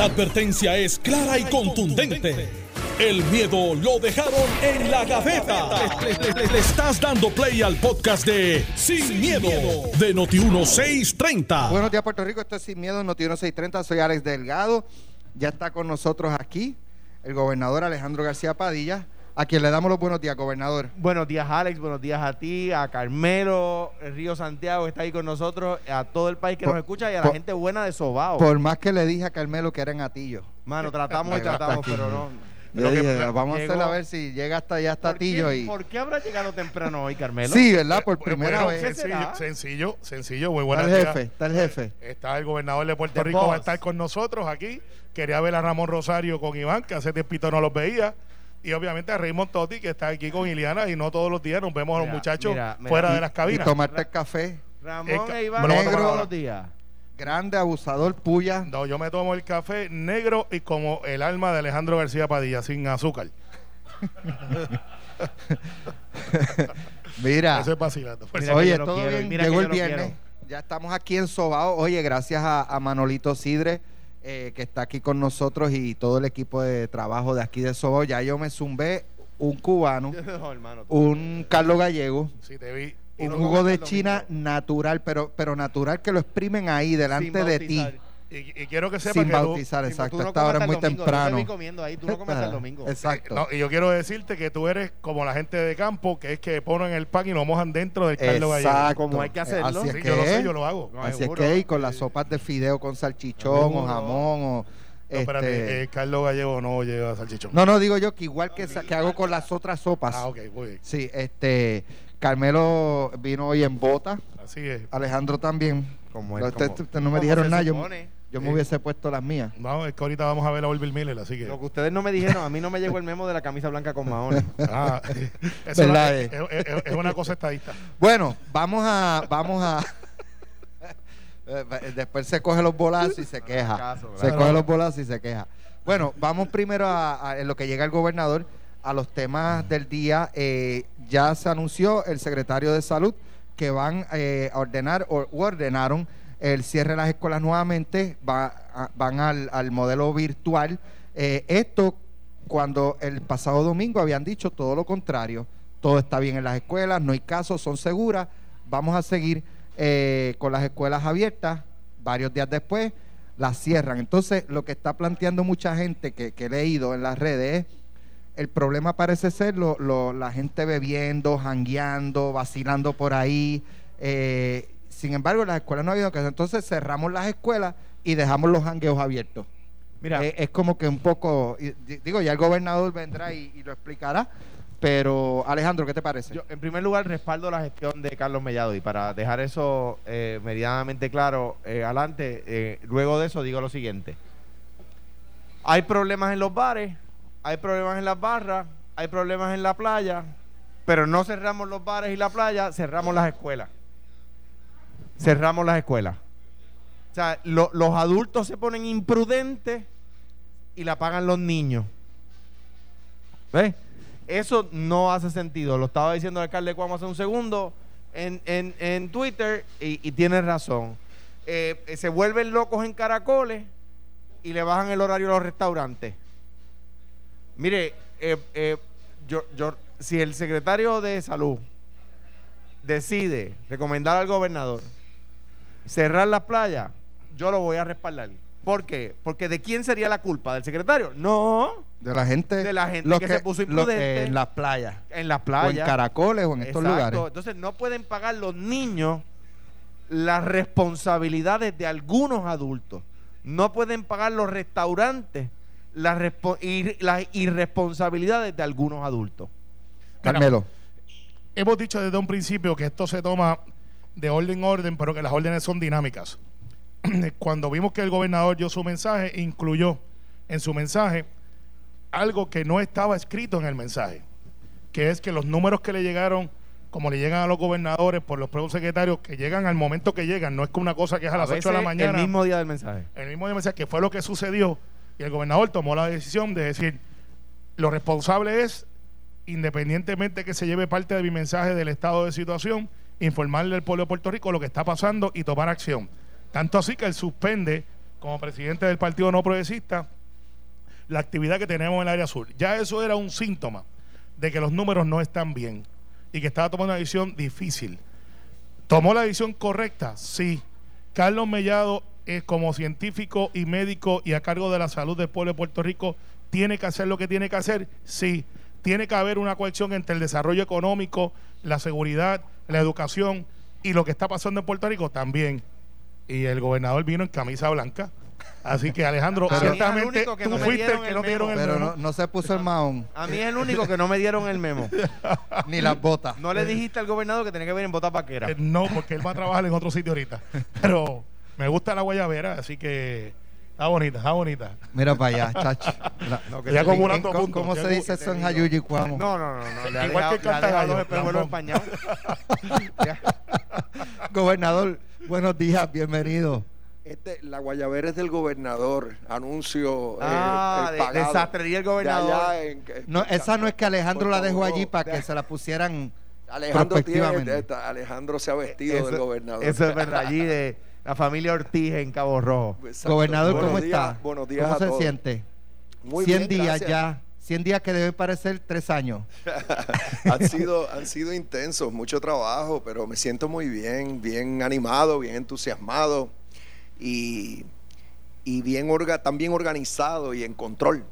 La advertencia es clara y contundente. El miedo lo dejaron en la gaveta. Le, estás dando play al podcast de Sin, miedo, de Noti1630. Buenos días, Puerto Rico. Esto es Sin Miedo, Noti 630. Soy Alex Delgado. Ya está con nosotros aquí el gobernador Alejandro García Padilla, a quien le damos los buenos días, gobernador. Buenos días, Alex. Buenos días a ti, a Carmelo, el Río Santiago, que está ahí con nosotros, a todo el país que Por- nos escucha y a la gente buena de Sobao. Por más que le dije a Carmelo que era en Atillo. Mano, tratamos y tratamos, aquí. pero no. Yo que- vamos a hacer a ver si llega hasta allá, hasta ¿Por qué- Atillo. Y... ¿Por qué habrá llegado temprano hoy, Carmelo? Sí, ¿verdad? Por Bueno, primera bueno, vez. Sencillo, sencillo, sencillo. Muy Está buenas el jefe, está el jefe. Está el gobernador de Puerto The Rico, va boss. a estar con nosotros aquí. Quería ver a Ramón Rosario con Iván, que hace tiempito no los veía. Y obviamente a Raymond Totti, que está aquí con Iliana. Y no todos los días nos vemos a los Mira, muchachos mira, mira. fuera Y- de las Y cabinas. tomarte el café. Ramón e Iván me lo voy a tomar todos ahora. los días. Grande, abusador, puya. No, yo me tomo el café negro y como el alma de Alejandro García Padilla, sin azúcar. Mira. Eso es vacilando. Pues, Mira que Oye, lo todo quiero, bien. mira Llegó el lo viernes. quiero. Ya estamos aquí en Sobao. Oye, gracias a, a Manolito Sidre, eh, que está aquí con nosotros y todo el equipo de trabajo de aquí de Sobao. Ya yo me zumbé un cubano, No, hermano. un Carlos Gallego, sí, te vi. Y un jugo de China natural, pero, pero natural que lo exprimen ahí delante de ti. Y, y quiero que sepa Sin que bautizar, exacto. tú no Esta hora es hasta muy domingo, temprano. Yo te vi comiendo ahí, tú no comes hasta el domingo. Exacto. No, y yo quiero decirte que tú eres como la gente de campo, que es que ponen el pan y lo mojan dentro del caldo gallego. Exacto. Como hay que hacerlo. Así es Sí, que yo lo sé, es. yo lo hago. No, Así es que y con las sopas de fideo con salchichón o jamón o... No, espérate, este, caldo gallego no lleva salchichón. No, no, digo yo que igual que, que hago con las otras sopas. Ah, ok, muy bien. Sí, este, Carmelo vino hoy en bota, Así es. Alejandro también. Como es, usted- como- usted no me dijeron nada, yo. Yo me hubiese puesto las mías. No, es que ahorita vamos a ver a Orville Miller, así que. Lo que ustedes no me dijeron, a mí no me llegó el memo de la camisa blanca con maones. Ah, eso ¿Verdad, es, eh? es- es- es una cosa estadista. Bueno, vamos a, vamos a. Después se coge los bolazos y se queja. Caso, Se claro. coge los bolazos y se queja. Bueno, vamos primero a, a- en lo que llega el gobernador a los temas del día. Eh, ya se anunció el secretario de salud que van eh, a ordenar o ordenaron el cierre de las escuelas nuevamente. Va van al, al modelo virtual. Eh, esto cuando el pasado domingo habían dicho todo lo contrario. Todo está bien en las escuelas, no hay casos, son seguras. Vamos a seguir eh, con las escuelas abiertas. Varios días después las cierran. Entonces, lo que está planteando mucha gente que, que he leído en las redes es el problema parece ser lo, lo- la gente bebiendo, jangueando, vacilando por ahí. Eh, sin embargo, en las escuelas no ha habido casos. Entonces cerramos las escuelas y dejamos los jangueos abiertos. Mira, Eh, es como que un poco, digo, ya el gobernador vendrá y, y lo explicará, pero Alejandro, ¿qué te parece? yo en primer lugar respaldo la gestión de Carlos Mellado y para dejar eso eh, meridianamente claro eh, adelante, eh, luego de eso digo lo siguiente. Hay problemas en los bares, hay problemas en las barras, hay problemas en la playa, pero no cerramos los bares y la playa, cerramos las escuelas. Cerramos las escuelas. O sea, lo- los adultos se ponen imprudentes y la pagan los niños. ¿Ves? Eso no hace sentido. Lo estaba diciendo el alcalde Cuamo hace un segundo en, en- en Twitter y, y tiene razón. Eh, se vuelven locos en caracoles y le bajan el horario a los restaurantes. Mire, eh, eh, yo, yo, si el secretario de salud decide recomendar al gobernador cerrar las playas, yo lo voy a respaldar. ¿Por qué? Porque ¿de quién sería la culpa? ¿Del secretario? No, de la gente, de la gente los que se puso imprudente. en las playas, en las o en playas. caracoles o en estos Exacto. lugares. Entonces no pueden pagar los niños las responsabilidades de algunos adultos. No pueden pagar los restaurantes las, respo- ir- las irresponsabilidades de algunos adultos. Carmelo, Hemos dicho desde un principio que esto se toma de orden en orden, pero que las órdenes son dinámicas. Cuando vimos que el gobernador dio su mensaje, incluyó en su mensaje algo que no estaba escrito en el mensaje, que es que los números que le llegaron, como le llegan a los gobernadores por los propios secretarios, que llegan al momento que llegan, no es como una cosa que es a las 8 de la mañana El mismo día del mensaje. el mismo día mensaje, que fue lo que sucedió, y el gobernador tomó la decisión de decir, lo responsable es, independientemente que se lleve parte de mi mensaje del estado de situación, informarle al pueblo de Puerto Rico lo que está pasando y tomar acción. Tanto así que él suspende como presidente del Partido No Progresista, la actividad que tenemos en el área sur. Ya eso era un síntoma de que los números no están bien y que estaba tomando una decisión difícil. ¿Tomó la decisión correcta? Sí. Carlos Mellado, es como científico y médico y a cargo de la salud del pueblo de Puerto Rico, ¿tiene que hacer lo que tiene que hacer? Sí. Tiene que haber una cohesión entre el desarrollo económico, la seguridad, la educación y lo que está pasando en Puerto Rico también. Y el gobernador vino en camisa blanca. Así que Alejandro, el ciertamente único que tú no me fuiste el que no te dieron el memo. Pero no, no se puso el mahón, A mí es el único que no me dieron el memo. ni las botas. No le dijiste al gobernador que tenía que venir en bota paquera. Eh, No, porque él va a trabajar en otro sitio ahorita. Pero me gusta la guayabera, así que está bonita, está bonita. Mira para allá, chacho. La- No, que Ya te- acumulando ¿Cómo, puntos. cómo Ya se dice eso en y Cuamo? No, no, no, no. Igual dejado, que dejado Cantagallo, los espejuelos lambón. empañados. Ya. Gobernador, buenos días, bienvenido. Este, la guayabera es del gobernador. Anuncio. eh, Ah, el de- pagado. desastrería el De gobernador. en- No, esa no es que Alejandro la dejó allí para que se la pusieran Alejandro tiene, Alejandro se ha vestido Eso- del gobernador. Eso es verdad, allí de la familia Ortiz en Cabo Rojo. Exacto. Gobernador, Buenos ¿cómo días, está? Buenos días ¿Cómo a se todos. siente? Muy 100 bien, días gracias. ya. 100 días que deben parecer tres años. han, sido, han sido intensos, mucho trabajo, pero me siento muy bien, bien animado, bien entusiasmado y, y bien orga, también organizado y en control.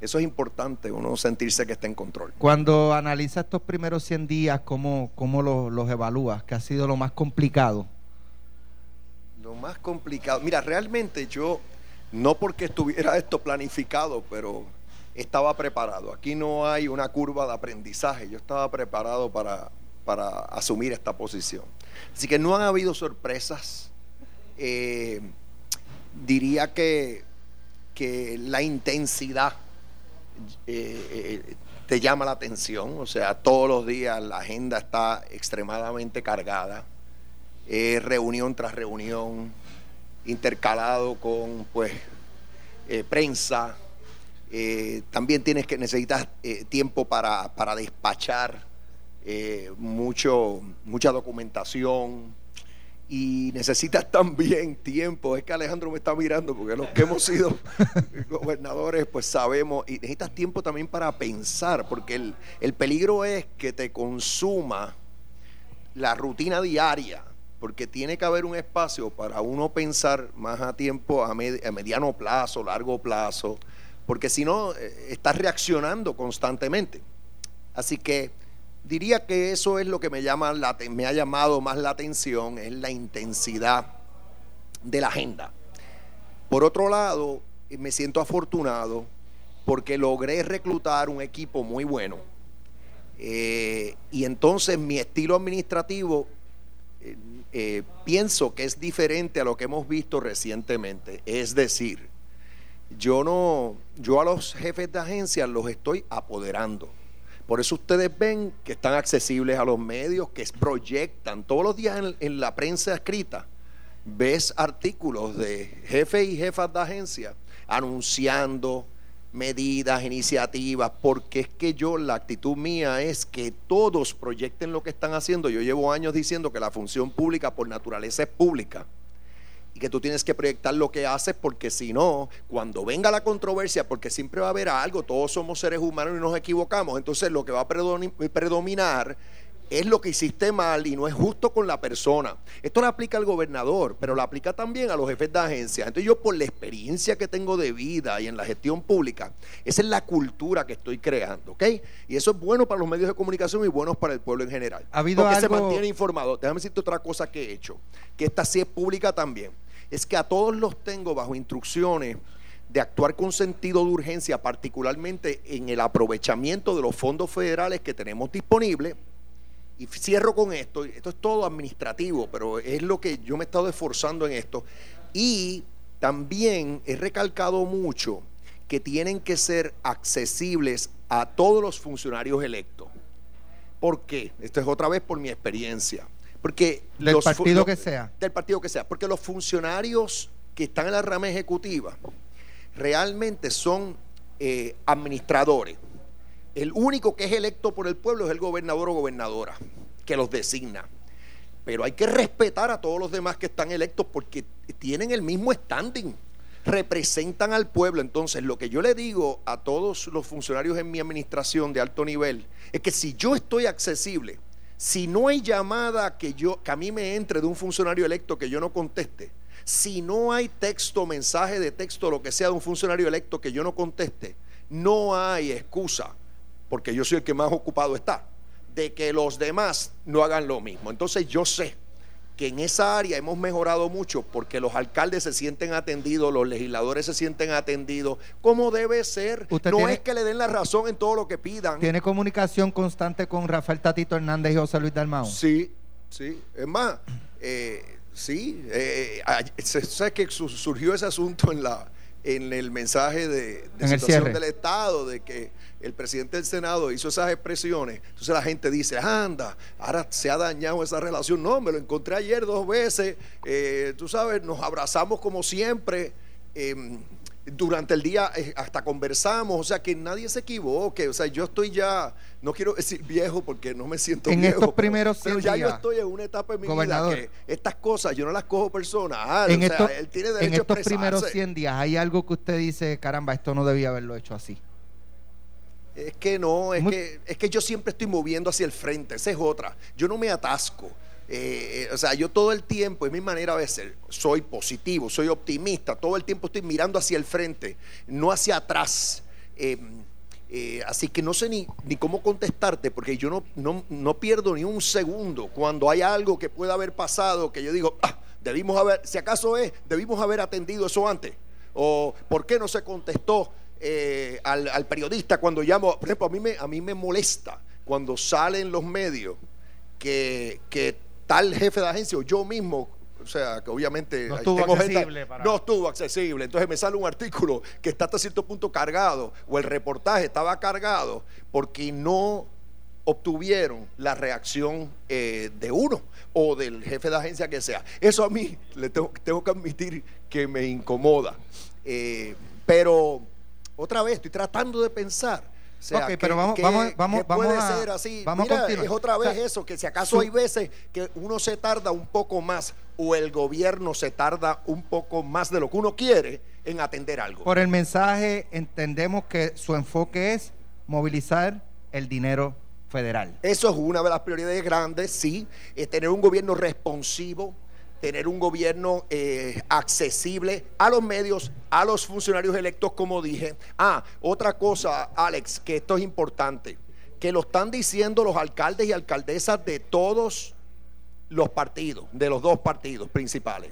Eso es importante, uno sentirse que está en control. Cuando analiza estos primeros 100 días, ¿cómo, cómo los, los evalúas? ¿Qué ha sido lo más complicado? Más complicado, mira, realmente yo, no porque estuviera esto planificado, pero estaba preparado. Aquí no hay una curva de aprendizaje, yo estaba preparado para, para asumir esta posición. Así que no han habido sorpresas. Eh, diría que, que la intensidad eh, eh, te llama la atención, o sea, todos los días la agenda está extremadamente cargada eh, reunión tras reunión, intercalado con pues eh, prensa. Eh, también tienes que necesitas tiempo para, para despachar mucho, mucha documentación y necesitas también tiempo. Es que Alejandro me está mirando porque los que hemos sido gobernadores pues sabemos y necesitas tiempo también para pensar porque el, el peligro es que te consuma la rutina diaria, porque tiene que haber un espacio para uno pensar más a tiempo, a, med- a mediano plazo, largo plazo, porque si no, eh, estás reaccionando constantemente. Así que diría que eso es lo que me, llama la me ha llamado más la atención, es la intensidad de la agenda. Por otro lado, eh, me siento afortunado porque logré reclutar un equipo muy bueno. Eh, y entonces mi estilo administrativo eh, eh, pienso que es diferente a lo que hemos visto recientemente. Es decir, yo no, yo a los jefes de agencias los estoy apoderando. Por eso ustedes ven que están accesibles a los medios, que proyectan todos los días en, en la prensa escrita. Ves artículos de jefes y jefas de agencia anunciando medidas, iniciativas, porque es que yo, la actitud mía es que todos proyecten lo que están haciendo. Yo llevo años diciendo que la función pública por naturaleza es pública y que tú tienes que proyectar lo que haces porque si no, cuando venga la controversia, porque siempre va a haber algo, todos somos seres humanos y nos equivocamos, entonces lo que va a predominar es lo que hiciste mal y no es justo con la persona. Esto le aplica al gobernador, pero lo aplica también a los jefes de agencia. Entonces yo por la experiencia que tengo de vida y en la gestión pública, esa es la cultura que estoy creando, ¿ok? Y eso es bueno para los medios de comunicación y bueno para el pueblo en general. ¿Ha habido Porque se algo- mantiene informado. Déjame decirte otra cosa que he hecho, que esta sí es pública también. Es que a todos los tengo bajo instrucciones de actuar con sentido de urgencia, particularmente en el aprovechamiento de los fondos federales que tenemos disponibles. Y cierro con esto, esto es todo administrativo, pero es lo que yo me he estado esforzando en esto. Y también he recalcado mucho que tienen que ser accesibles a todos los funcionarios electos. ¿Por qué? Esto es otra vez por mi experiencia. Porque Del los partido que sea. Del partido que sea. Porque los funcionarios que están en la rama ejecutiva realmente son eh, administradores. El único que es electo por el pueblo es el gobernador o gobernadora, que los designa. Pero hay que respetar a todos los demás que están electos porque tienen el mismo standing. representan al pueblo. Entonces, lo que yo le digo a todos los funcionarios en mi administración de alto nivel es que si yo estoy accesible, si no hay llamada que yo que a mí me entre de un funcionario electo que yo no conteste, si no hay texto, mensaje de texto, lo que sea de un funcionario electo que yo no conteste, no hay excusa, porque yo soy el que más ocupado está, de que los demás no hagan lo mismo. Entonces yo sé que en esa área hemos mejorado mucho porque los alcaldes se sienten atendidos, los legisladores se sienten atendidos, como debe ser. Usted no tiene- es que le den la razón en todo lo que pidan. ¿Tiene comunicación constante con Rafael Tatito Hernández y José Luis Dalmau? Sí, sí. Es más, eh, sí. eh, se- ¿Sabes que su- surgió ese asunto en la en el mensaje de, de situación del Estado, de que el presidente del Senado hizo esas expresiones. Entonces la gente dice, anda, ahora se ha dañado esa relación. No, me lo encontré ayer dos veces. eh, tú sabes, nos abrazamos como siempre. eh, durante el día eh, hasta conversamos, o sea que nadie se equivoque, o sea, yo estoy ya, no quiero decir viejo porque no me siento En viejo. estos pero- primeros pero 100 ya yo días, estoy en una etapa en mi gobernador, vida que estas cosas yo no las cojo personal, en o sea, estos, él tiene en derecho a estos primeros expresarse. 100 días, ¿hay algo que usted dice, caramba, esto no debía haberlo hecho así? Es que no, es Muy- que, es que yo siempre estoy moviendo hacia el frente, esa es otra. Yo no me atasco. Eh, eh, o sea, yo todo el tiempo, es mi manera de ser, soy positivo, soy optimista, todo el tiempo estoy mirando hacia el frente, no hacia atrás. Eh, eh, así que no sé ni, ni cómo contestarte, porque yo no, no, no pierdo ni un segundo cuando hay algo que pueda haber pasado que yo digo, ah, debimos haber, si acaso es, debimos haber atendido eso antes. O por qué no se contestó al, al periodista cuando llamo. Por ejemplo, a mí me, a mí me molesta cuando salen los medios que, que tal jefe de agencia o yo mismo. O sea, que obviamente No ahí estuvo tengo gente- accesible para- no estuvo accesible. Entonces me sale un artículo que está hasta cierto punto cargado o el reportaje estaba cargado porque no obtuvieron la reacción eh, de uno o del jefe de agencia que sea. Eso a mí le tengo, tengo que admitir que me incomoda. Eh, pero otra vez estoy tratando de pensar. O sea, Ok, ¿qué- pero vamos- vamos- vamos- puede a- ser así. vamos a continuar. es otra vez O sea, eso, que si acaso su- hay veces que uno se tarda un poco más o el gobierno se tarda un poco más de lo que uno quiere en atender algo. Por el mensaje entendemos que su enfoque es movilizar el dinero federal. Eso es una de las prioridades grandes, sí, es tener un gobierno responsivo, tener un gobierno eh, accesible a los medios, a los funcionarios electos, como dije. Ah, otra cosa, Alex, que esto es importante, que lo están diciendo los alcaldes y alcaldesas de todos los partidos, de los dos partidos principales.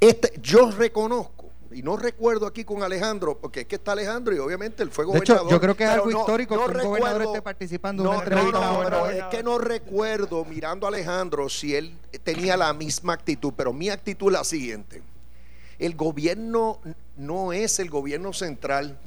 Este, yo reconozco, y no recuerdo aquí con Alejandro, porque es que está Alejandro y obviamente él fue De hecho, gobernador. yo creo que es algo no- histórico no que un gobernador recuerdo- esté participando en no, una entrevista. no, no, pero gobernador. es que no recuerdo, mirando a Alejandro, si él tenía la misma actitud, pero mi actitud es la siguiente. El gobierno no es el gobierno central,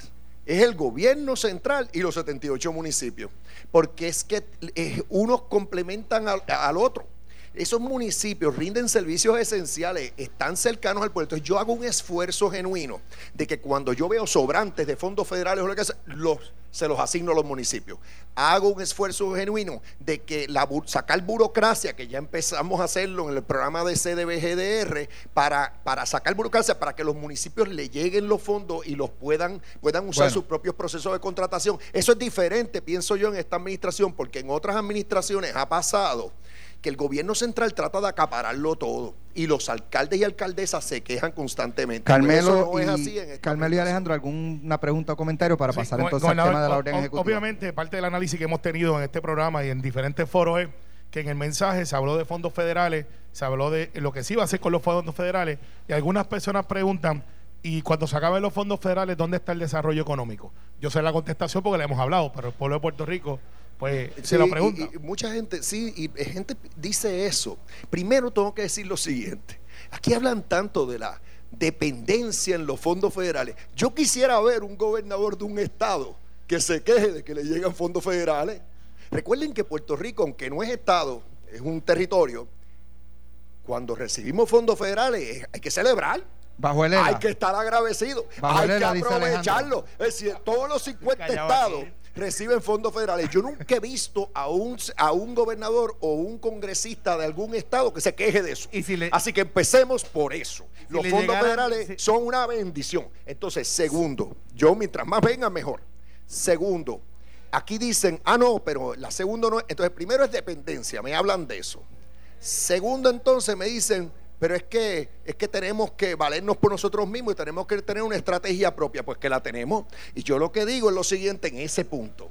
es el gobierno central y los 78 municipios, porque es que eh, unos complementan al, al otro. Esos municipios rinden servicios esenciales, están cercanos al puerto. Entonces, yo hago un esfuerzo genuino de que cuando yo veo sobrantes de fondos federales o lo que sea, los, se los asigno a los municipios. Hago un esfuerzo genuino de que la, sacar burocracia, que ya empezamos a hacerlo en el programa de CDBGDR, para, para sacar burocracia, para que los municipios le lleguen los fondos y los puedan, puedan usar Bueno. sus propios procesos de contratación. Eso es diferente, pienso yo, en esta administración, porque en otras administraciones ha pasado que el gobierno central trata de acapararlo todo y los alcaldes y alcaldesas se quejan constantemente. Carmelo, eso no es y, así Carmelo y. Alejandro, ¿alguna pregunta o comentario para Sí, pasar entonces al gobernador, tema de la orden ejecutiva? Obviamente, parte del análisis que hemos tenido en este programa y en diferentes foros es que en el mensaje se habló de fondos federales, se habló de lo que se iba a hacer con los fondos federales y algunas personas preguntan, y cuando se acaben los fondos federales, ¿dónde está el desarrollo económico? Yo sé la contestación porque la hemos hablado, pero el pueblo de Puerto Rico, pues se lo y- pregunta. y mucha gente, sí, y gente dice eso. Primero tengo que decir lo siguiente. Aquí hablan tanto de la dependencia en los fondos federales. Yo quisiera ver un gobernador de un estado que se queje de que le llegan fondos federales. Recuerden que Puerto Rico, aunque no es estado, es un territorio, cuando recibimos fondos federales eh, hay que celebrar. Bajo el ELA. Hay que estar agradecido. Bajo hay el que aprovecharlo. Es decir, todos los 50 Callado estados, aquí. Reciben fondos federales. Yo nunca he visto a un, a un gobernador o un congresista de algún estado que se queje de eso. Y si le- Así que empecemos por eso. Si Los fondos federales si- son una bendición. Entonces, segundo, yo mientras más venga, mejor. Segundo, aquí dicen, ah, no, pero la segunda no es. Entonces, primero es dependencia, me hablan de eso. Segundo, entonces me dicen, pero es que, es que tenemos que valernos por nosotros mismos y tenemos que tener una estrategia propia, pues que la tenemos. Y yo lo que digo es lo siguiente en ese punto.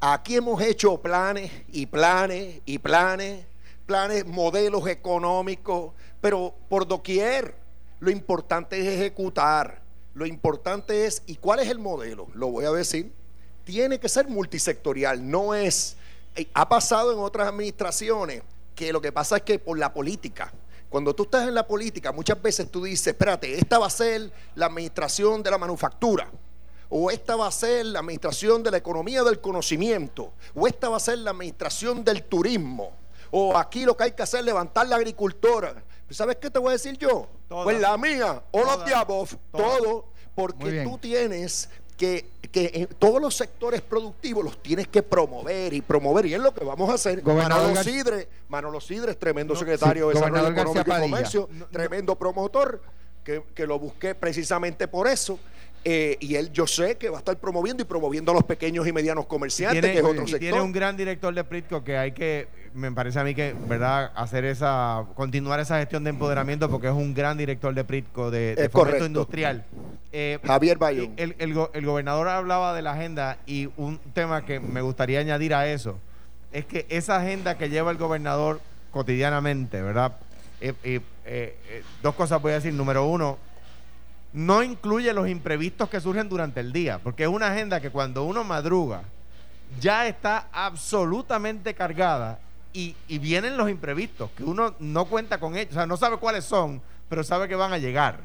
Aquí hemos hecho planes y planes y planes, planes, modelos económicos, pero por doquier. Lo importante es ejecutar. Lo importante es, ¿y cuál es el modelo? Lo voy a decir. Tiene que ser multisectorial, no es... eh, Ha pasado en otras administraciones que lo que pasa es que por la política, cuando tú estás en la política, muchas veces tú dices, espérate, esta va a ser la administración de la manufactura o esta va a ser la administración de la economía del conocimiento, o esta va a ser la administración del turismo, o aquí lo que hay que hacer es levantar la agricultura. ¿Sabes qué te voy a decir yo? Todas. Pues la mía, o los Todas. todo, porque tú tienes que, que en todos los sectores productivos los tienes que promover y promover, y es lo que vamos a hacer. Gobernador Manolo Gar- Sidre, Manolo Sidre es tremendo No, secretario sí, de Desarrollo Económico y. Comercio, tremendo promotor, que, que lo busqué precisamente por eso. Eh, y él, yo sé que va a estar promoviendo y promoviendo a los pequeños y medianos comerciantes, tiene, que es otro y sector. tiene un gran director de Pritco que hay que, me parece a mí que, ¿verdad? Hacer esa, continuar esa gestión de empoderamiento porque es un gran director de Pritco, de, de fomento correcto. industrial. Eh, Javier Bayón. el, el go- el gobernador hablaba de la agenda y un tema que me gustaría añadir a eso es que esa agenda que lleva el gobernador cotidianamente, ¿verdad? Eh, eh, eh, dos cosas voy a decir. Número uno, no incluye los imprevistos que surgen durante el día, porque es una agenda que cuando uno madruga ya está absolutamente cargada y, vienen los imprevistos, que uno no cuenta con ellos, o sea, no sabe cuáles son, pero sabe que van a llegar.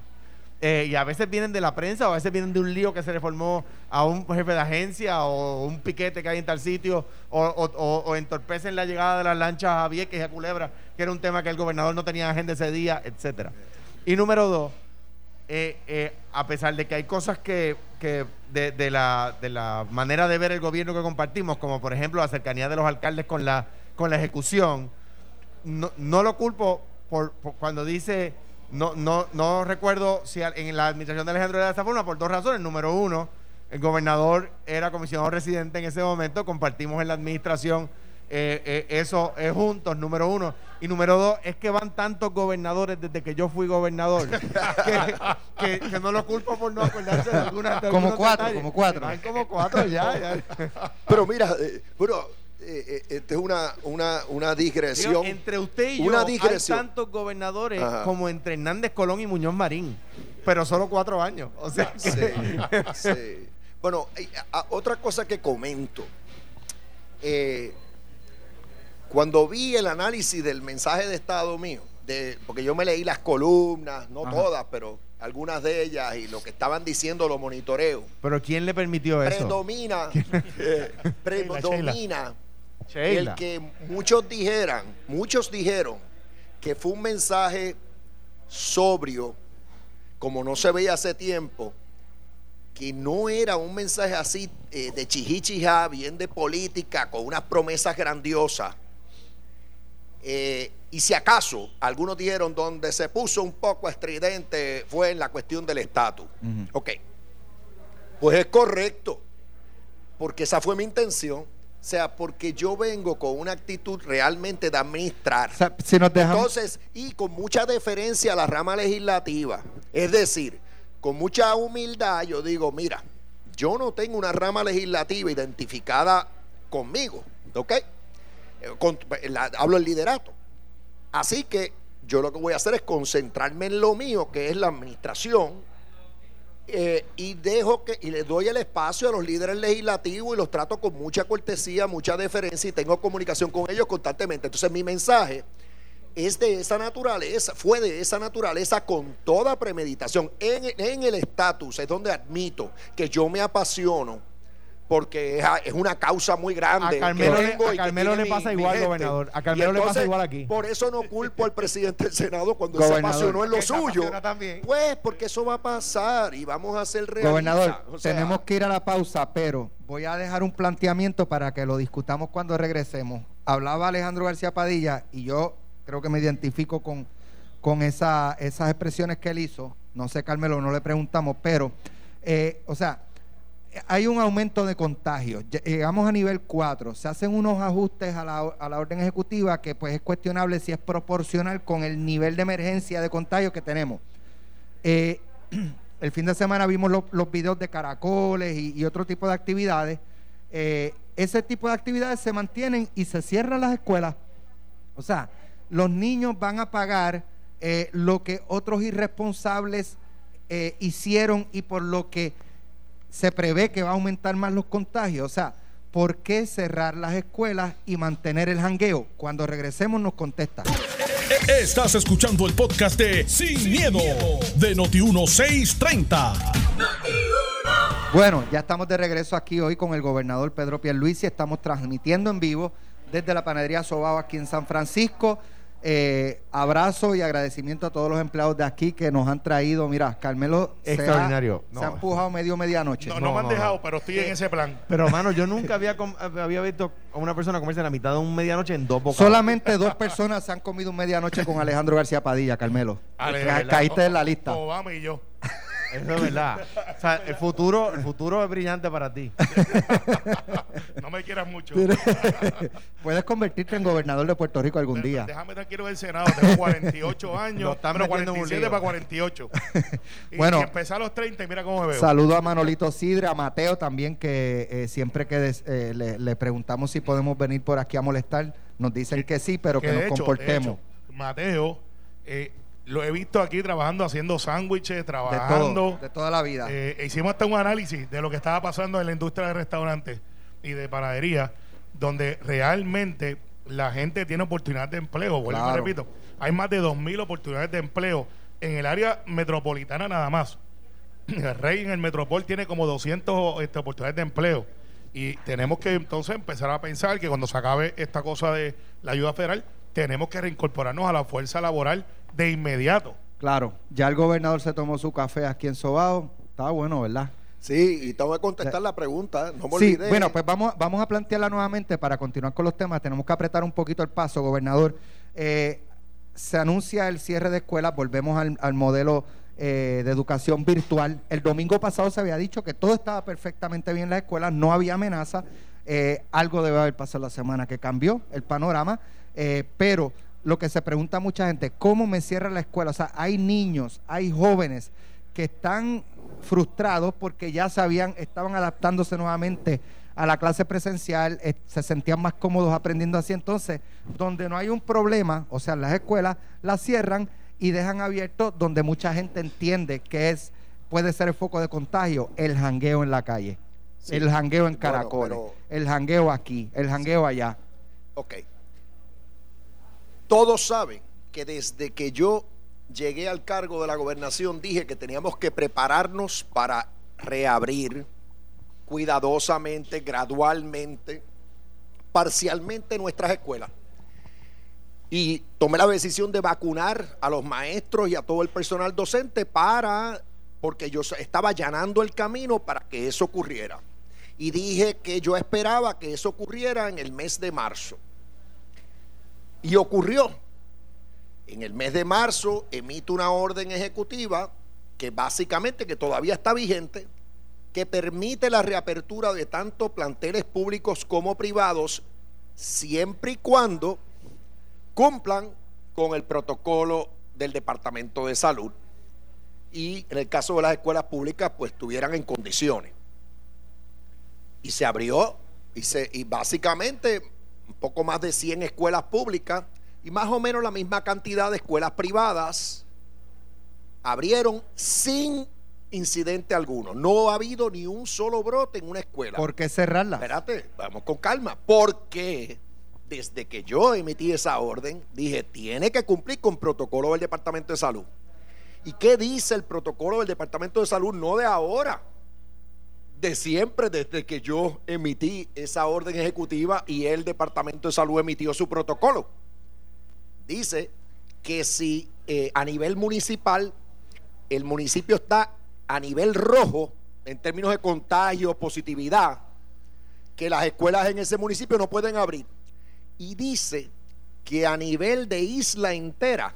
Eh, y a veces vienen de la prensa o a veces vienen de un lío que se le formó a un jefe de agencia o un piquete que hay en tal sitio o entorpecen la llegada de las lanchas a Vieques y a Culebra, que era un tema que el gobernador no tenía agenda ese día, etcétera. Y número dos, eh, eh, a pesar de que hay cosas que, de, la, de la manera de ver el gobierno que compartimos, como por ejemplo la cercanía de los alcaldes con la, con la ejecución, no, no lo culpo por, cuando dice, no, no, no recuerdo si en la administración de Alejandro era de esa forma, por dos razones. Número uno, el gobernador era comisionado residente en ese momento, compartimos en la administración eh, eh, eso eh, juntos, número uno. Y número dos, es que van tantos gobernadores desde que yo fui gobernador que, que- que no lo culpo por no acordarse de algunas de Como cuatro, detalles. como cuatro. Van como cuatro ya. ya. Pero mira, eh, bueno, eh, eh, esta es una, una, una Digo, digresión. entre usted y Una yo digresión. hay tantos gobernadores Ajá. como entre Hernández Colón y Muñoz Marín, pero solo cuatro años. O sea, que- Sí, sí. Bueno, eh, a- otra cosa que comento. eh, cuando vi el análisis del mensaje de Estado mío, de, porque yo me leí las columnas, no Ajá. todas, pero algunas de ellas y lo que estaban diciendo lo monitoreo. pero ¿quién le permitió eso? Predomina, eh, predomina Sheila. el que muchos dijeran, muchos dijeron que fue un mensaje sobrio, como no se veía hace tiempo, que no era un mensaje así eh, de chijichija, bien de política, con unas promesas grandiosas. Eh, y si acaso, algunos dijeron donde se puso un poco estridente fue en la cuestión del estatus. Ok, pues es correcto, porque esa fue mi intención. O sea, porque yo vengo con una actitud realmente de administrar. O sea, si nos dejamos. Entonces, y con mucha deferencia a la rama legislativa. Es decir, con mucha humildad yo digo, mira, yo no tengo una rama legislativa identificada conmigo, ¿ok? Con- hablo del liderato. Así que yo lo que voy a hacer es concentrarme en lo mío, que es la administración, eh, y dejo que y le doy el espacio a los líderes legislativos y los trato con mucha cortesía, mucha deferencia y tengo comunicación con ellos constantemente. Entonces mi mensaje es de esa naturaleza, fue de esa naturaleza con toda premeditación. En, en el estatus es donde admito que yo me apasiono porque es, a- es una causa muy grande. A Carmelo que le- tengo a Carmelo le pasa mi- igual, gobernador. A Carmelo le pasa igual aquí. Por eso no culpo al presidente del Senado cuando se Gobernador. apasionó en lo se suyo. Pues porque eso va a pasar y vamos a ser realistas. Gobernador, O sea, tenemos que ir a la pausa, pero voy a dejar un planteamiento para que lo discutamos cuando regresemos. Hablaba Alejandro García Padilla y yo creo que me identifico con, con esa- esas expresiones que él hizo. No sé, Carmelo, no le preguntamos, pero, eh, o sea, hay un aumento de contagios. Lle- Llegamos a nivel 4. Se hacen unos ajustes a la, a la orden ejecutiva que pues es cuestionable si es proporcional con el nivel de emergencia de contagio que tenemos. Eh, el fin de semana vimos lo- los videos de caracoles y, otro tipo de actividades. Eh, ese tipo de actividades se mantienen y se cierran las escuelas. O sea, los niños van a pagar eh, lo que otros irresponsables eh, hicieron y por lo que se prevé que va a aumentar más los contagios. O sea, ¿por qué cerrar las escuelas y mantener el jangueo? Cuando regresemos nos contesta. Estás escuchando el podcast de Sin, miedo, de Noti1630. Bueno, ya estamos de regreso aquí hoy con el gobernador Pedro Pierluisi. Estamos transmitiendo en vivo desde la panadería Sobao aquí en San Francisco. Eh, abrazo y agradecimiento a todos los empleados de aquí que nos han traído. Mira, Carmelo se ha- Extraordinario. Se, No. ha empujado medio medianoche. No, no, No, me han no, dejado, no. pero estoy en ese plan. Pero, mano, yo nunca había, com- había visto a una persona comerse la mitad de un medianoche en dos bocados. Solamente dos personas se han comido un medianoche con Alejandro García Padilla, Carmelo. Ale, Ca-. Caíste en la lista. Obama y yo. Eso es verdad. O sea, el futuro, el futuro es brillante para ti. No me quieras mucho. Puedes convertirte en gobernador de Puerto Rico algún día. Déjame tranquilo del Senado. Tengo 48 años. Están pero metiendo en un 47 lío. para 48. Y, Bueno. y empecé a los 30 y mira cómo me veo. Saludo a Manolito Sidre, a Mateo también, que eh, siempre que des- eh, le, le preguntamos si podemos venir por aquí a molestar, nos dicen que sí, pero que, nos hecho, de comportemos. hecho, Mateo, eh, lo he visto aquí trabajando, haciendo sándwiches, de trabajando. todo, de toda la vida. Eh, hicimos hasta un análisis de lo que estaba pasando en la industria de restaurantes y de panadería, donde realmente la gente tiene oportunidades de empleo. Vuelvo Claro. repito, hay más de 2.000 oportunidades de empleo en el área metropolitana nada más. El Rey en el Metropol tiene como 200 este, oportunidades de empleo. Y tenemos que entonces empezar a pensar que cuando se acabe esta cosa de la ayuda federal, tenemos que reincorporarnos a la fuerza laboral de inmediato. Claro, ya el gobernador se tomó su café aquí en Sobao. Estaba bueno, ¿verdad? Sí, y tengo que contestar la pregunta. No me Sí, olvidé. bueno, pues vamos, vamos a plantearla nuevamente para continuar con los temas. Tenemos que apretar un poquito el paso, gobernador. Eh, se anuncia el cierre de escuelas, volvemos al, al modelo eh, de educación virtual. El domingo pasado se había dicho que todo estaba perfectamente bien en las escuelas, no había amenaza. Eh, algo debe haber pasado la semana que cambió el panorama, eh, pero lo que se pregunta mucha gente, ¿cómo me cierra la escuela? O sea, hay niños, hay jóvenes que están frustrados porque ya sabían, estaban adaptándose nuevamente a la clase presencial, eh, se sentían más cómodos aprendiendo así. Entonces, donde no hay un problema, o sea, las escuelas las cierran y dejan abierto donde mucha gente entiende que es puede ser el foco de contagio, el jangueo en la calle, Sí. el jangueo en Bueno, Caracoles, pero- el jangueo aquí, el jangueo allá. Ok. Todos saben que desde que yo llegué al cargo de la gobernación dije que teníamos que prepararnos para reabrir cuidadosamente, gradualmente, parcialmente nuestras escuelas. Y tomé la decisión de vacunar a los maestros y a todo el personal docente para, porque yo estaba allanando el camino para que eso ocurriera. Y dije que yo esperaba que eso ocurriera en el mes de marzo. Y ocurrió. En el mes de marzo emito una orden ejecutiva que básicamente, que todavía está vigente, que permite la reapertura de tanto planteles públicos como privados, siempre y cuando cumplan con el protocolo del Departamento de Salud y en el caso de las escuelas públicas, pues estuvieran en condiciones. Y se abrió, y, se, y básicamente un poco más de 100 escuelas públicas y más o menos la misma cantidad de escuelas privadas abrieron sin incidente alguno. No ha habido ni un solo brote en una escuela. ¿Por qué cerrarla? Espérate, vamos con calma. Porque desde que yo emití esa orden, dije, tiene que cumplir con protocolo del Departamento de Salud. ¿Y qué dice el protocolo del Departamento de Salud? No de ahora, de siempre, desde que yo emití esa orden ejecutiva y el Departamento de Salud emitió su protocolo. Dice que si eh, a nivel municipal el municipio está a nivel rojo en términos de contagio, positividad, que las escuelas en ese municipio no pueden abrir. Y dice que a nivel de isla entera,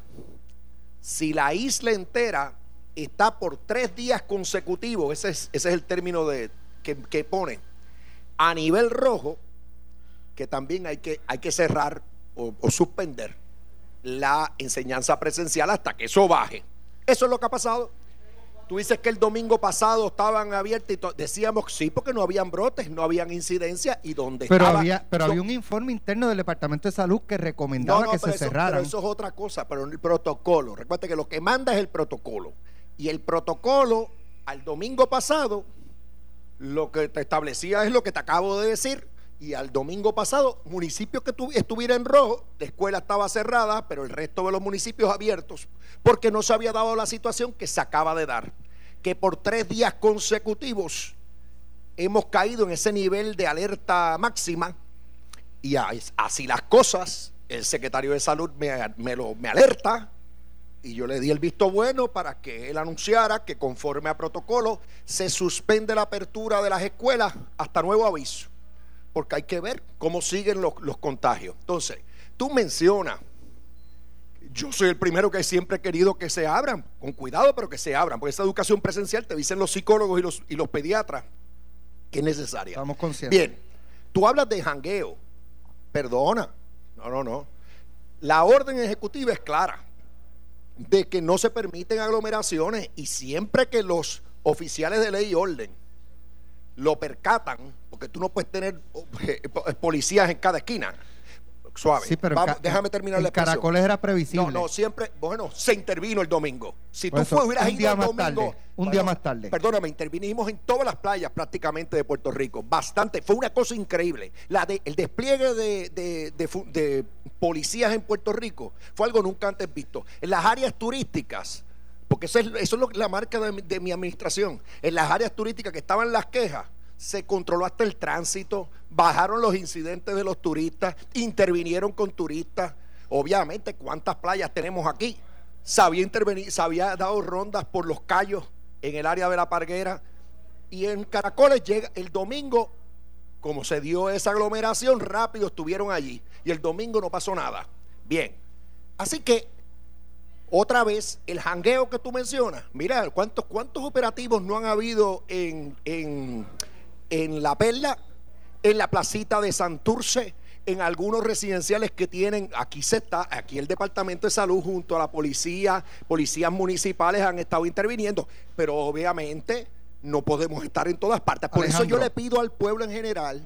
si la isla entera está por tres días consecutivos, ese es, ese es el término de, que, que pone, a nivel rojo, que también hay que, hay que cerrar o, o suspender la enseñanza presencial hasta que eso baje. Eso es lo que ha pasado. Tú dices que el domingo pasado estaban abiertos y decíamos sí porque no habían brotes, no habían incidencias y donde Pero estaba- había, pero yo- había un informe interno del Departamento de Salud que recomendaba que se eso, cerraran. pero eso es otra cosa, pero el protocolo. Recuerda que lo que manda es el protocolo. Y el protocolo, al domingo pasado, lo que te establecía es lo que te acabo de decir. Y al domingo pasado, municipios que tuvi- estuviera en rojo, la escuela estaba cerrada, pero el resto de los municipios abiertos, porque no se había dado la situación que se acaba de dar. Que por tres días consecutivos hemos caído en ese nivel de alerta máxima y así las cosas, el secretario de salud me, me alerta y yo le di el visto bueno para que él anunciara que conforme a protocolo se suspende la apertura de las escuelas hasta nuevo aviso, porque hay que ver cómo siguen los, los contagios. Entonces, tú mencionas, yo soy el primero que siempre he querido que se abran, con cuidado, pero que se abran, porque esa educación presencial te dicen los psicólogos y los, y los pediatras que es necesaria. Estamos conscientes. Bien, tú hablas de jangueo. Perdona. No, no, no. La orden ejecutiva es clara de que no se permiten aglomeraciones y siempre que los oficiales de ley y orden lo percatan, porque tú no puedes tener eh, po- policías en cada esquina. Suave. Sí, pero Vamos, déjame terminar la expresión. Caracoles era previsible. No, no, siempre, bueno, se intervino el domingo. Si Por tú eso, hubieras un ido día el domingo. tarde, un día más tarde. Perdóname, intervinimos en todas las playas prácticamente de Puerto Rico. Bastante. Fue una cosa increíble. La de, el despliegue de, de- policías en Puerto Rico fue algo nunca antes visto. En las áreas turísticas, porque eso es, eso es lo- la marca de, de mi administración, en las áreas turísticas que estaban las quejas, se controló hasta el tránsito, bajaron los incidentes de los turistas, intervinieron con turistas. Obviamente, ¿cuántas playas tenemos aquí? Se había, dado rondas por los callos en el área de la Parguera. Y en Caracoles llega el domingo, como se dio esa aglomeración, rápido estuvieron allí. Y el domingo no pasó nada. Bien. Así que, otra vez, el jangueo que tú mencionas. Mira, ¿cuántos, cuántos operativos no han habido en, en La Perla, en la placita de Santurce, en algunos residenciales que tienen, aquí se está, aquí el Departamento de Salud junto a la policía, policías municipales han estado interviniendo, pero obviamente no podemos estar en todas partes. Por eso yo le pido al pueblo en general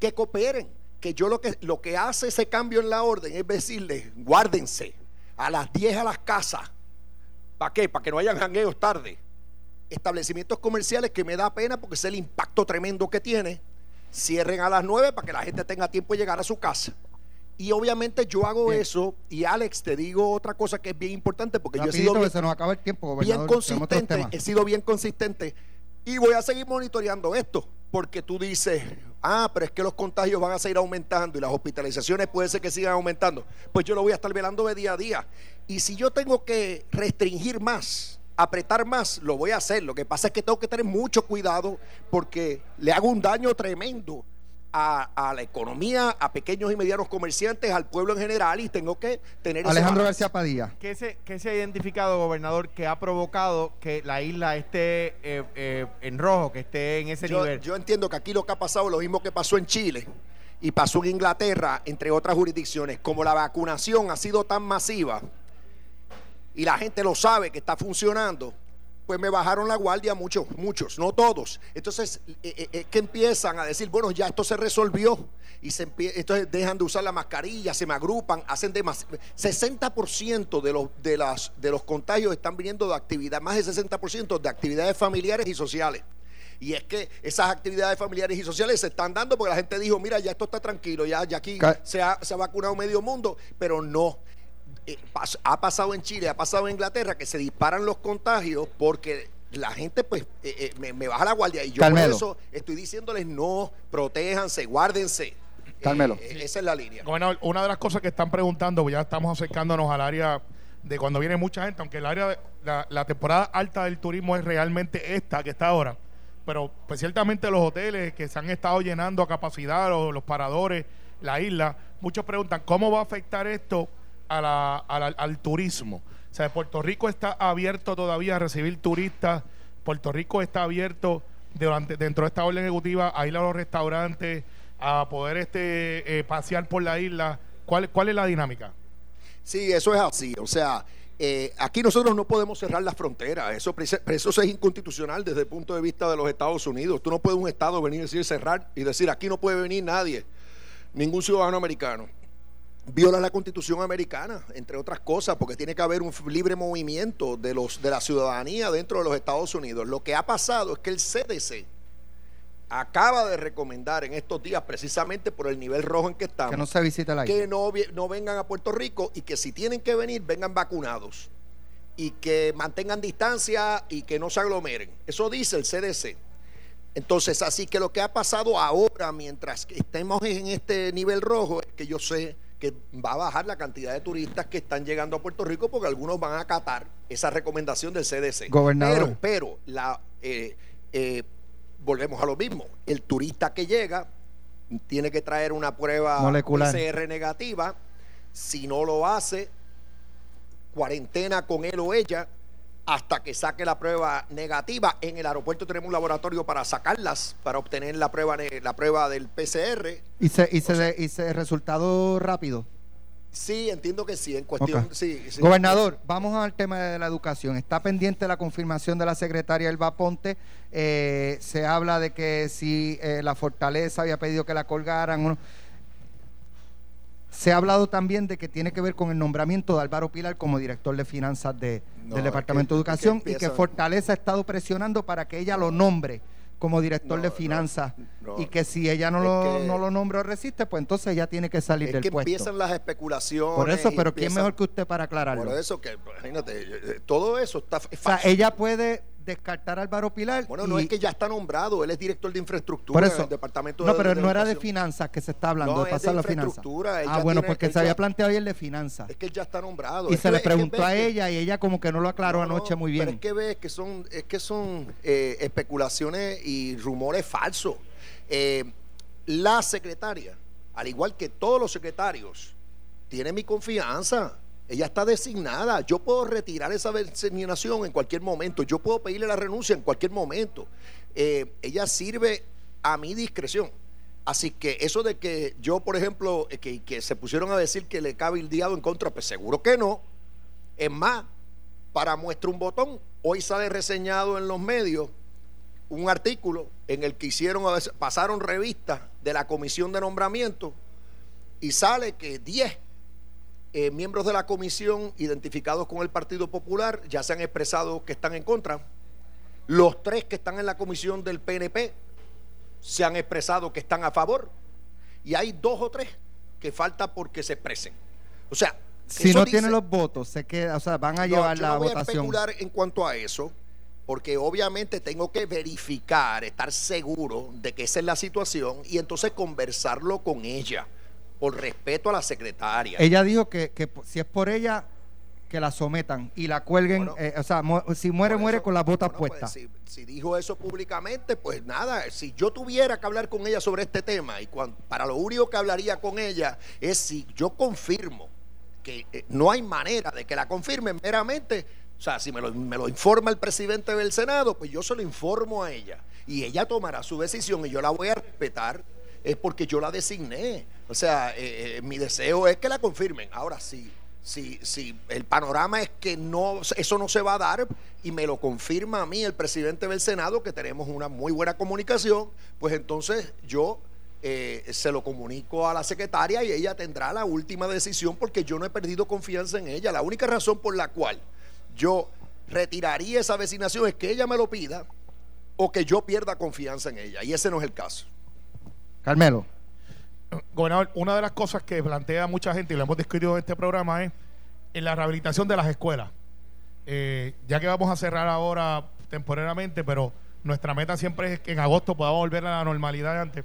que cooperen, que yo lo que lo que hace ese cambio en la orden es decirles, guárdense a las 10 a las casas. ¿Para qué? Para que no hayan jangueos tarde. Establecimientos comerciales que me da pena porque es el impacto tremendo que tiene. Cierren a las 9 para que la gente tenga tiempo de llegar a su casa. Y obviamente yo hago Bien. eso. Y Alex, te digo otra cosa que es bien importante porque yo he sido bien, se nos acaba el tiempo, bien consistente, he sido bien consistente y voy a seguir monitoreando esto, porque tú dices, ah, pero es que los contagios van a seguir aumentando y las hospitalizaciones puede ser que sigan aumentando. Pues yo lo voy a estar velando de día a día. Y si yo tengo que restringir más, apretar más, lo voy a hacer. Lo que pasa es que tengo que tener mucho cuidado porque le hago un daño tremendo a, a la economía, a pequeños y medianos comerciantes, al pueblo en general y tengo que tener ese Alejandro. García Padilla. ¿Qué se, qué se ha identificado, gobernador, que ha provocado que la isla esté eh, eh, en rojo, que esté en ese yo, nivel? yo entiendo que aquí lo que ha pasado es lo mismo que pasó en Chile y pasó en Inglaterra, entre otras jurisdicciones. Como la vacunación ha sido tan masiva y la gente lo sabe que está funcionando, pues me bajaron la guardia muchos, muchos, no todos. Entonces, eh, eh, eh, que empiezan a decir, bueno, ya esto se resolvió. Y se entonces dejan de usar la mascarilla, se me agrupan, hacen demasiado. 60% de los, de, las, de los contagios están viniendo de actividad, más del 60% de actividades familiares y sociales. Y es que esas actividades familiares y sociales se están dando porque la gente dijo, mira, ya esto está tranquilo, ya, ya aquí se ha, se ha vacunado medio mundo, pero no. Eh, pas- ha pasado en Chile, ha pasado en Inglaterra que se disparan los contagios porque la gente pues eh, eh, me, me baja la guardia y yo Carmelo. por eso estoy diciéndoles no, protéjanse, guárdense. Carmelo. Eh, esa es la línea. Gobernador, una de las cosas que están preguntando, pues ya estamos acercándonos al área de cuando viene mucha gente, aunque el área de- la, la temporada alta del turismo es realmente esta que está ahora, pero pues ciertamente los hoteles que se han estado llenando a capacidad, los, los paradores, la isla, muchos preguntan cómo va a afectar esto a la- a la- al turismo. O sea, Puerto Rico está abierto todavía a recibir turistas, Puerto Rico está abierto dentro de esta orden ejecutiva a ir a los restaurantes, a poder este eh, pasear por la isla. ¿Cuál, ¿Cuál es la dinámica? Sí, eso es así. O sea, eh, aquí nosotros no podemos cerrar las fronteras. Eso, eso es inconstitucional desde el punto de vista de los Estados Unidos. Tú no puedes un Estado venir y decir cerrar y decir aquí no puede venir nadie, ningún ciudadano americano. Viola la constitución americana, entre otras cosas, porque tiene que haber un libre movimiento de, los, de la ciudadanía dentro de los Estados Unidos. Lo que ha pasado es que el CDC acaba de recomendar en estos días, precisamente por el nivel rojo en que estamos, Que no se visite la que no vengan a Puerto Rico y que si tienen que venir, vengan vacunados y que mantengan distancia y que no se aglomeren. Eso dice el CDC. Entonces, así que lo que ha pasado ahora, mientras que estemos en este nivel rojo, es que yo sé que va a bajar la cantidad de turistas que están llegando a Puerto Rico porque algunos van a acatar esa recomendación del CDC. Gobernador. Pero, pero la, eh, eh, volvemos a lo mismo. El turista que llega tiene que traer una prueba Molecular. PCR negativa. Si no lo hace, cuarentena con él o ella hasta que saque la prueba negativa. En el aeropuerto tenemos un laboratorio para sacarlas, para obtener la prueba, la prueba del PCR. Y se, y se, de- y se resultado rápido. Sí, entiendo que sí, en cuestión. Sí, sí. Gobernador, vamos al tema de la educación. Está pendiente la confirmación de la secretaria Elba Ponte. Eh, se habla de que si eh, la Fortaleza había pedido que la colgaran. o no. Se ha hablado también de que tiene que ver con el nombramiento de Álvaro Pilar como director de finanzas de- No, del Departamento que- de que Educación y que Fortaleza ha estado presionando para que ella lo nombre como director No, de finanzas no. y que si ella no, lo, que- no lo nombra o resiste, pues entonces ella tiene que salir Es del que puesto. empiezan las especulaciones. Por eso, pero ¿quién empiezan- mejor que usted para aclararlo? Por eso que, imagínate, todo eso está es O sea, ella puede descartar a Álvaro Pilar. Bueno, no es que ya está nombrado, él es director de infraestructura Por en eso. el departamento no, de pero de no era de finanzas que se está hablando, No, de pasar la finanza. infraestructura, él Ah, bueno, tiene- porque se había planteado ayer de finanzas. Es que él ya está nombrado. Y Es se que- le es que preguntó a ella y ella como que no lo aclaró No, no, anoche muy bien. Pero es que ves que son, es que son eh, especulaciones y rumores falsos. Eh, la secretaria, al igual que todos los secretarios, tiene mi confianza. Ella está designada. Yo puedo retirar esa designación en cualquier momento. Yo puedo pedirle la renuncia en cualquier momento. Eh, ella sirve a mi discreción. Así que eso de que yo, por ejemplo, eh, que, que se pusieron a decir que le diablo en contra, pues seguro que no. Es más, para muestra un botón, hoy sale reseñado en los medios un artículo en el que hicieron, pasaron revistas de la comisión de nombramiento y sale que 10 eh, miembros de la comisión identificados con el Partido Popular ya se han expresado que están en contra. Los tres que están en la comisión del PNP se han expresado que están a favor. Y hay dos o tres que falta porque se expresen. O sea, si no dice- tiene los votos, se queda, o sea, van a no, llevar yo la no voy votación. a especular en cuanto a eso, porque obviamente tengo que verificar, estar seguro de que esa es la situación y entonces conversarlo con ella, por respeto a la secretaria. Ella dijo que, que si es por ella, que la sometan y la cuelguen, Bueno, eh, o sea, mu- si muere, muere eso, con las botas bueno, pues, puestas. si, si dijo eso públicamente, pues nada, si yo tuviera que hablar con ella sobre este tema, y para lo único que hablaría con ella es si yo confirmo que eh, no hay manera de que la confirmen meramente, o sea, si me lo, me lo informa el presidente del Senado, pues yo se lo informo a ella y ella tomará su decisión y yo la voy a respetar, es porque yo la designé. O sea, eh, eh, mi deseo es que la confirmen. Ahora sí. Si, si el panorama es que no, eso no se va a dar y me lo confirma a mí el presidente del Senado que tenemos una muy buena comunicación, pues entonces yo eh, se lo comunico a la secretaria y ella tendrá la última decisión porque yo no he perdido confianza en ella. La única razón por la cual yo retiraría esa designación es que ella me lo pida o que yo pierda confianza en ella. Y ese no es el caso. Carmelo. Gobernador, una de las cosas que plantea mucha gente y lo hemos discutido en este programa es en la rehabilitación de las escuelas. Eh, ya que vamos a cerrar ahora temporalmente, pero nuestra meta siempre es que en agosto podamos volver a la normalidad de antes.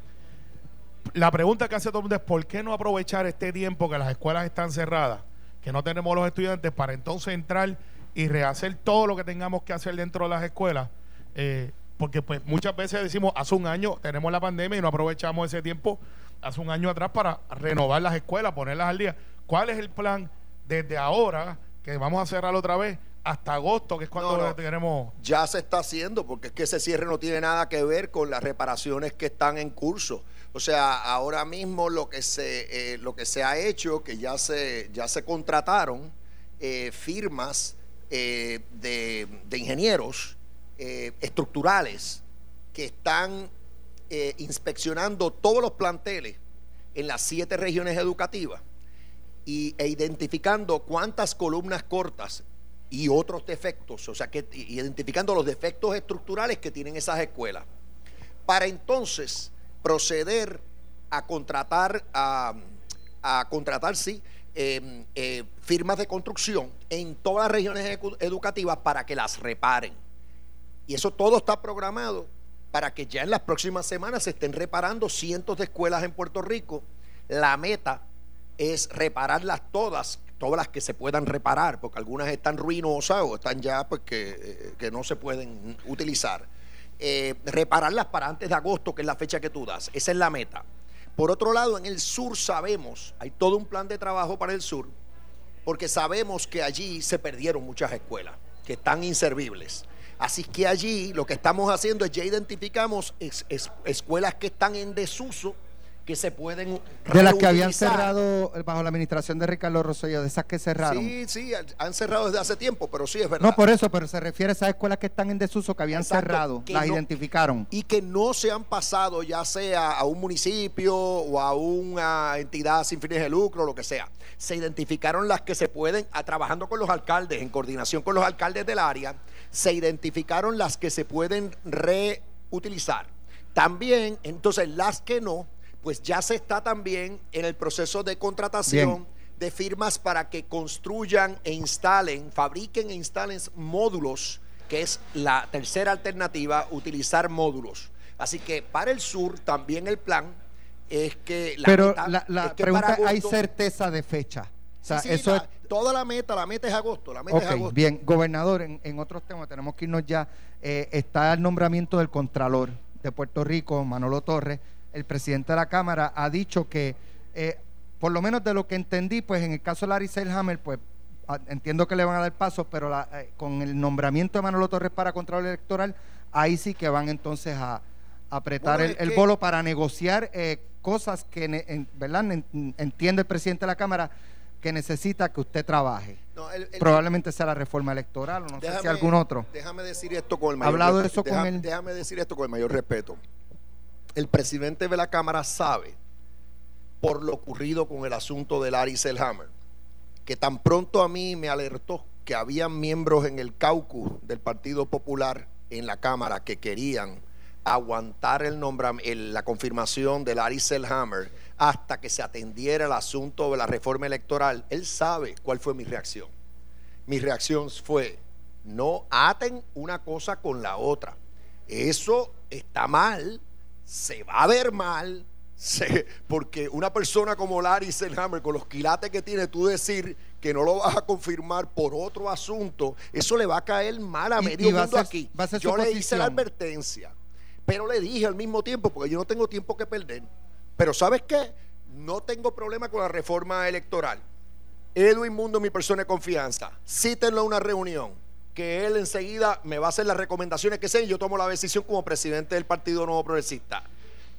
La pregunta que hace todo el mundo es ¿por qué no aprovechar este tiempo que las escuelas están cerradas, que no tenemos los estudiantes, para entonces entrar y rehacer todo lo que tengamos que hacer dentro de las escuelas? Eh, porque pues muchas veces decimos, hace un año tenemos la pandemia y no aprovechamos ese tiempo hace un año atrás para renovar las escuelas, ponerlas al día. ¿Cuál es el plan desde ahora, que vamos a cerrar otra vez, hasta agosto, que es cuando No, no. tenemos... Ya se está haciendo, porque es que ese cierre no tiene nada que ver con las reparaciones que están en curso. O sea, ahora mismo lo que se, eh, lo que se ha hecho, que ya se, ya se contrataron eh, firmas eh, de, de ingenieros eh, estructurales que están eh, inspeccionando todos los planteles en las siete regiones educativas y, e identificando cuántas columnas cortas y otros defectos, o sea, que identificando los defectos estructurales que tienen esas escuelas, para entonces proceder a contratar, a, a contratar, sí, eh, eh, firmas de construcción en todas las regiones educativas para que las reparen. Y eso todo está programado para que ya en las próximas semanas se estén reparando cientos de escuelas en Puerto Rico. La meta es repararlas todas, todas las que se puedan reparar, porque algunas están ruinosas o están ya pues que, eh, que no se pueden utilizar. Eh, repararlas para antes de agosto, que es la fecha que tú das. Esa es la meta. Por otro lado, en el sur sabemos, hay todo un plan de trabajo para el sur, porque sabemos que allí se perdieron muchas escuelas, que están inservibles. Así que allí lo que estamos haciendo es ya identificamos es- es- escuelas que están en desuso, que se pueden De las que habían cerrado eh, bajo la administración de Ricardo Rosselló, de esas que cerraron. Sí, sí, han- han cerrado desde hace tiempo, pero sí es verdad. No por eso, pero se refiere a esas escuelas que están en desuso, que habían Exacto, cerrado, que las no- identificaron. y que no se han pasado ya sea a un municipio o a una entidad sin fines de lucro, lo que sea. Se identificaron las que se pueden, a- trabajando con los alcaldes, en coordinación con los alcaldes del área, se identificaron las que se pueden reutilizar. También, entonces, las que no, pues ya se está también en el proceso de contratación Bien. de firmas para que construyan e instalen, fabriquen e instalen módulos, que es la tercera alternativa, utilizar módulos. Así que para el sur también el plan es que la Pero la, la es que pregunta, ¿hay certeza de fecha? O sea, Sí, sí, eso la- es... toda la meta, la meta es agosto, la meta es agosto. bien. Gobernador, en, en otros temas tenemos que irnos ya. Eh, está el nombramiento del Contralor de Puerto Rico, Manolo Torres. El presidente de la Cámara ha dicho que, eh, por lo menos de lo que entendí, pues en el caso de Larry Selhammer, pues entiendo que le van a dar paso, pero la- eh, con el nombramiento de Manolo Torres para Contralor Electoral, ahí sí que van entonces a, a apretar Bueno, el, el que- bolo para negociar eh, cosas que, ne- en- ¿verdad? En- Entiende el presidente de la Cámara que necesita que usted trabaje. No, el- el- Probablemente sea la reforma electoral o no sé si algún otro. Déjame decir esto con el ¿Ha mayor hablado de eso con Deja- él? Déjame decir esto con el mayor respeto. El presidente de la Cámara sabe, por lo ocurrido con el asunto del Larry Selhammer, que tan pronto a mí me alertó que había miembros en el caucus del Partido Popular en la Cámara que querían aguantar el nombram- el- la confirmación de Larry Selhammer hasta que se atendiera el asunto de la reforma electoral. Él sabe cuál fue mi reacción. Mi reacción fue, no aten una cosa con la otra. Eso está mal, se va a ver mal, se- porque una persona como Larry Selhammer, con los quilates que tiene, tú decir que no lo vas a confirmar por otro asunto, eso le va a caer mal a Y- medio y mundo ser- aquí. Yo le hice la advertencia, pero le dije al mismo tiempo, porque yo no tengo tiempo que perder, pero ¿sabes qué? No tengo problema con la reforma electoral. Edwin Mundo, mi persona de confianza, cítenlo a una reunión, que él enseguida me va a hacer las recomendaciones que sean y yo tomo la decisión como presidente del Partido Nuevo Progresista.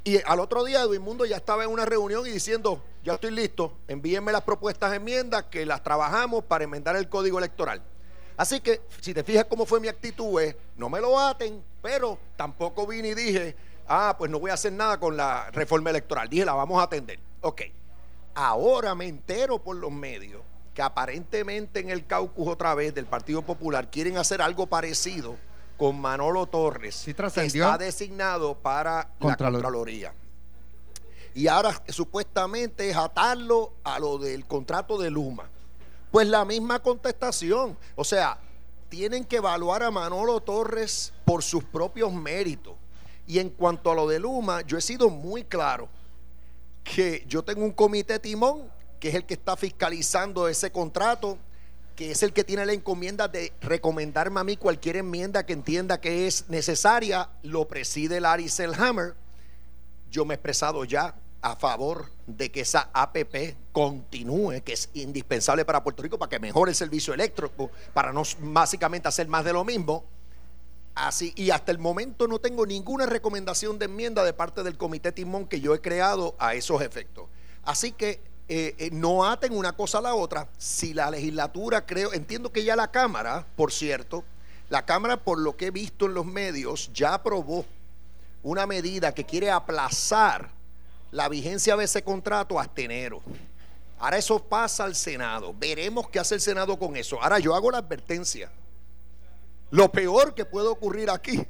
Y al otro día Edwin Mundo ya estaba en una reunión y diciendo, ya estoy listo, envíenme las propuestas de enmiendas que las trabajamos para enmendar el código electoral. Así que, si te fijas cómo fue mi actitud, es, no me lo aten, pero tampoco vine y dije, ah, pues no voy a hacer nada con la reforma electoral. Dije, la vamos a atender. Ok. Ahora me entero por los medios que aparentemente en el caucus otra vez del Partido Popular quieren hacer algo parecido con Manolo Torres, Sí que está designado para Contralor. la Contraloría. Y ahora supuestamente es atarlo a lo del contrato de Luma. Pues la misma contestación. O sea, tienen que evaluar a Manolo Torres por sus propios méritos. Y en cuanto a lo de Luma, yo he sido muy claro que yo tengo un comité timón que es el que está fiscalizando ese contrato, que es el que tiene la encomienda de recomendarme a mí cualquier enmienda que entienda que es necesaria, lo preside Larry Selhammer. Yo me he expresado ya a favor de que esa APP continúe, que es indispensable para Puerto Rico para que mejore el servicio eléctrico, para no básicamente hacer más de lo mismo. Así, y hasta el momento no tengo ninguna recomendación de enmienda de parte del comité Timón que yo he creado a esos efectos. Así que eh, eh, no aten una cosa a la otra. Si la legislatura, creo, entiendo que ya la Cámara, por cierto, la Cámara, por lo que he visto en los medios, ya aprobó una medida que quiere aplazar la vigencia de ese contrato hasta enero. Ahora eso pasa al Senado. Veremos qué hace el Senado con eso. Ahora yo hago la advertencia. Lo peor que puede ocurrir aquí,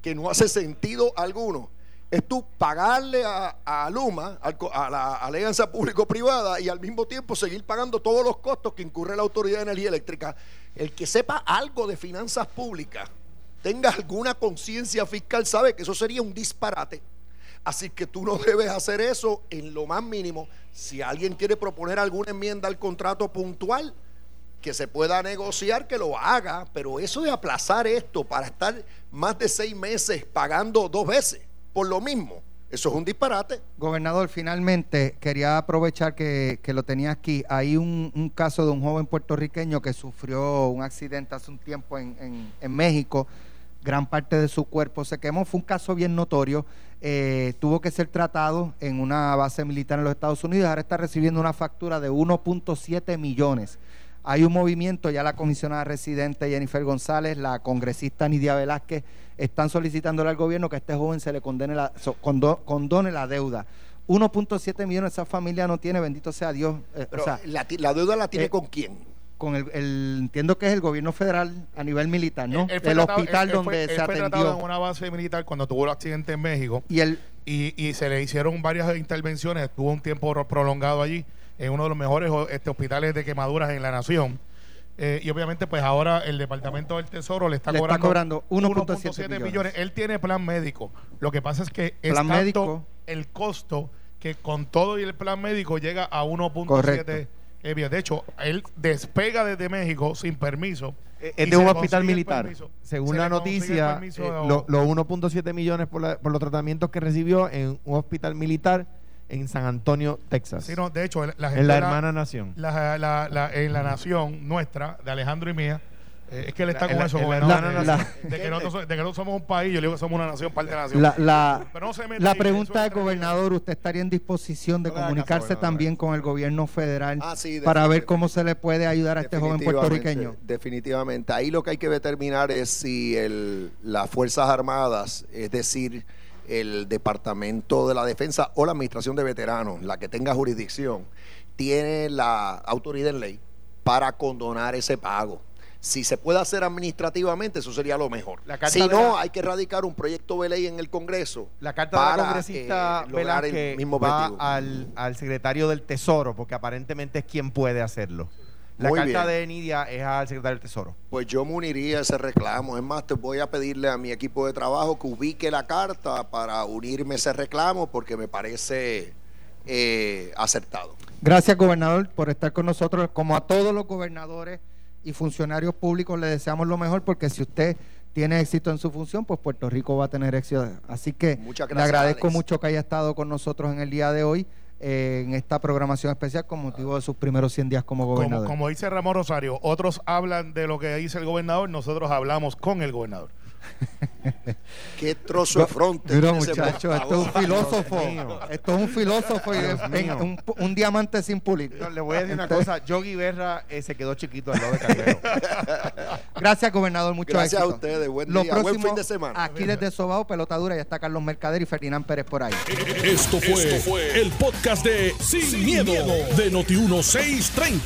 que no hace sentido alguno, es tú pagarle a, Luma, a la alianza público-privada, y al mismo tiempo seguir pagando todos los costos que incurre la Autoridad de Energía Eléctrica. El que sepa algo de finanzas públicas, tenga alguna conciencia fiscal, sabe que eso sería un disparate. Así que tú no debes hacer eso en lo más mínimo. Si alguien quiere proponer alguna enmienda al contrato puntual, que se pueda negociar, que lo haga. Pero eso de aplazar esto para estar más de seis meses pagando dos veces por lo mismo. Eso es un disparate. Gobernador, finalmente quería aprovechar que, lo tenía aquí. Hay un, caso de un joven puertorriqueño que sufrió un accidente hace un tiempo en, México. Gran parte de su cuerpo se quemó. Fue un caso bien notorio. Eh, tuvo que ser tratado en una base militar en los Estados Unidos. Ahora está recibiendo una factura de 1.7 millones. Hay un movimiento, ya la comisionada residente Jennifer González, la congresista Nidia Velázquez, están solicitándole al gobierno que a este joven se le condene la, condone la deuda. 1.7 millones esa familia no tiene, bendito sea Dios. Eh, la, deuda la tiene eh, con quién? Con el, entiendo que es el gobierno federal a nivel militar, ¿no? el hospital donde se fue atendió. en una base militar cuando tuvo el accidente en México. Y, el, y, y se le hicieron varias intervenciones, estuvo un tiempo prolongado allí en uno de los mejores este, hospitales de quemaduras en la nación. Eh, y obviamente, pues ahora el Departamento del Tesoro le está cobrando, 1.7 millones. Él tiene plan médico. Lo que pasa es que es tanto el costo que con todo y el plan médico llega a 1.7 eh, De hecho, él despega desde México sin permiso. Eh, es de un hospital militar. Según la noticia, los 1.7 millones por, por los tratamientos que recibió en un hospital militar en San Antonio, Texas. Sí, no, de hecho, la gente en la hermana nación. La, la, en la nación nuestra, de Alejandro y mía, eh, es que él está con eso, de, que nosotros, de que no somos un país, yo digo que somos una nación, parte de la nación. La, la pregunta del gobernador, ¿usted estaría en disposición de comunicarse también con el gobierno federal ah, para ver cómo se le puede ayudar a este joven puertorriqueño? Definitivamente. Ahí lo que hay que determinar es si el, las Fuerzas Armadas, es decir, el Departamento de la Defensa o la Administración de Veteranos, la que tenga jurisdicción, tiene la autoridad en ley para condonar ese pago. Si se puede hacer administrativamente, eso sería lo mejor. si no, hay que erradicar un proyecto de ley en el Congreso. La carta para, de la congresista eh, el mismo va al, al secretario del Tesoro, porque aparentemente es quien puede hacerlo. La carta de Nidia es al secretario del Tesoro. Pues yo me uniría a ese reclamo. Es más, te voy a pedirle a mi equipo de trabajo que ubique la carta para unirme a ese reclamo porque me parece eh, acertado. Gracias, gobernador, por estar con nosotros. Como a todos los gobernadores y funcionarios públicos, le deseamos lo mejor porque si usted tiene éxito en su función, pues Puerto Rico va a tener éxito. Así que le agradezco mucho que haya estado con nosotros en el día de hoy en esta programación especial con motivo de sus primeros 100 días como gobernador. Como, dice Ramón Rosario, otros hablan de lo que dice el gobernador, nosotros hablamos con el gobernador. Qué trozo de fronte. Mira, muchacho, esto es un filósofo. Esto es un filósofo y un, diamante sin pulir. le voy a decir una cosa. Yogi Berra eh, se quedó chiquito al lado de Carmelo. Gracias, gobernador. Mucho Gracias a ustedes. Buen día. Buen fin de semana. Aquí desde Sobao, Pelotadura, ya está Carlos Mercader y Ferdinand Pérez por ahí. Esto fue, el podcast de Sin, miedo, de Noti1630.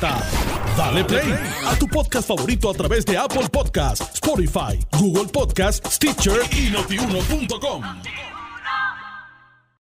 Dale play a tu podcast favorito a través de Apple Podcasts, Spotify, Google Podcasts, Stitcher y notiuno.com.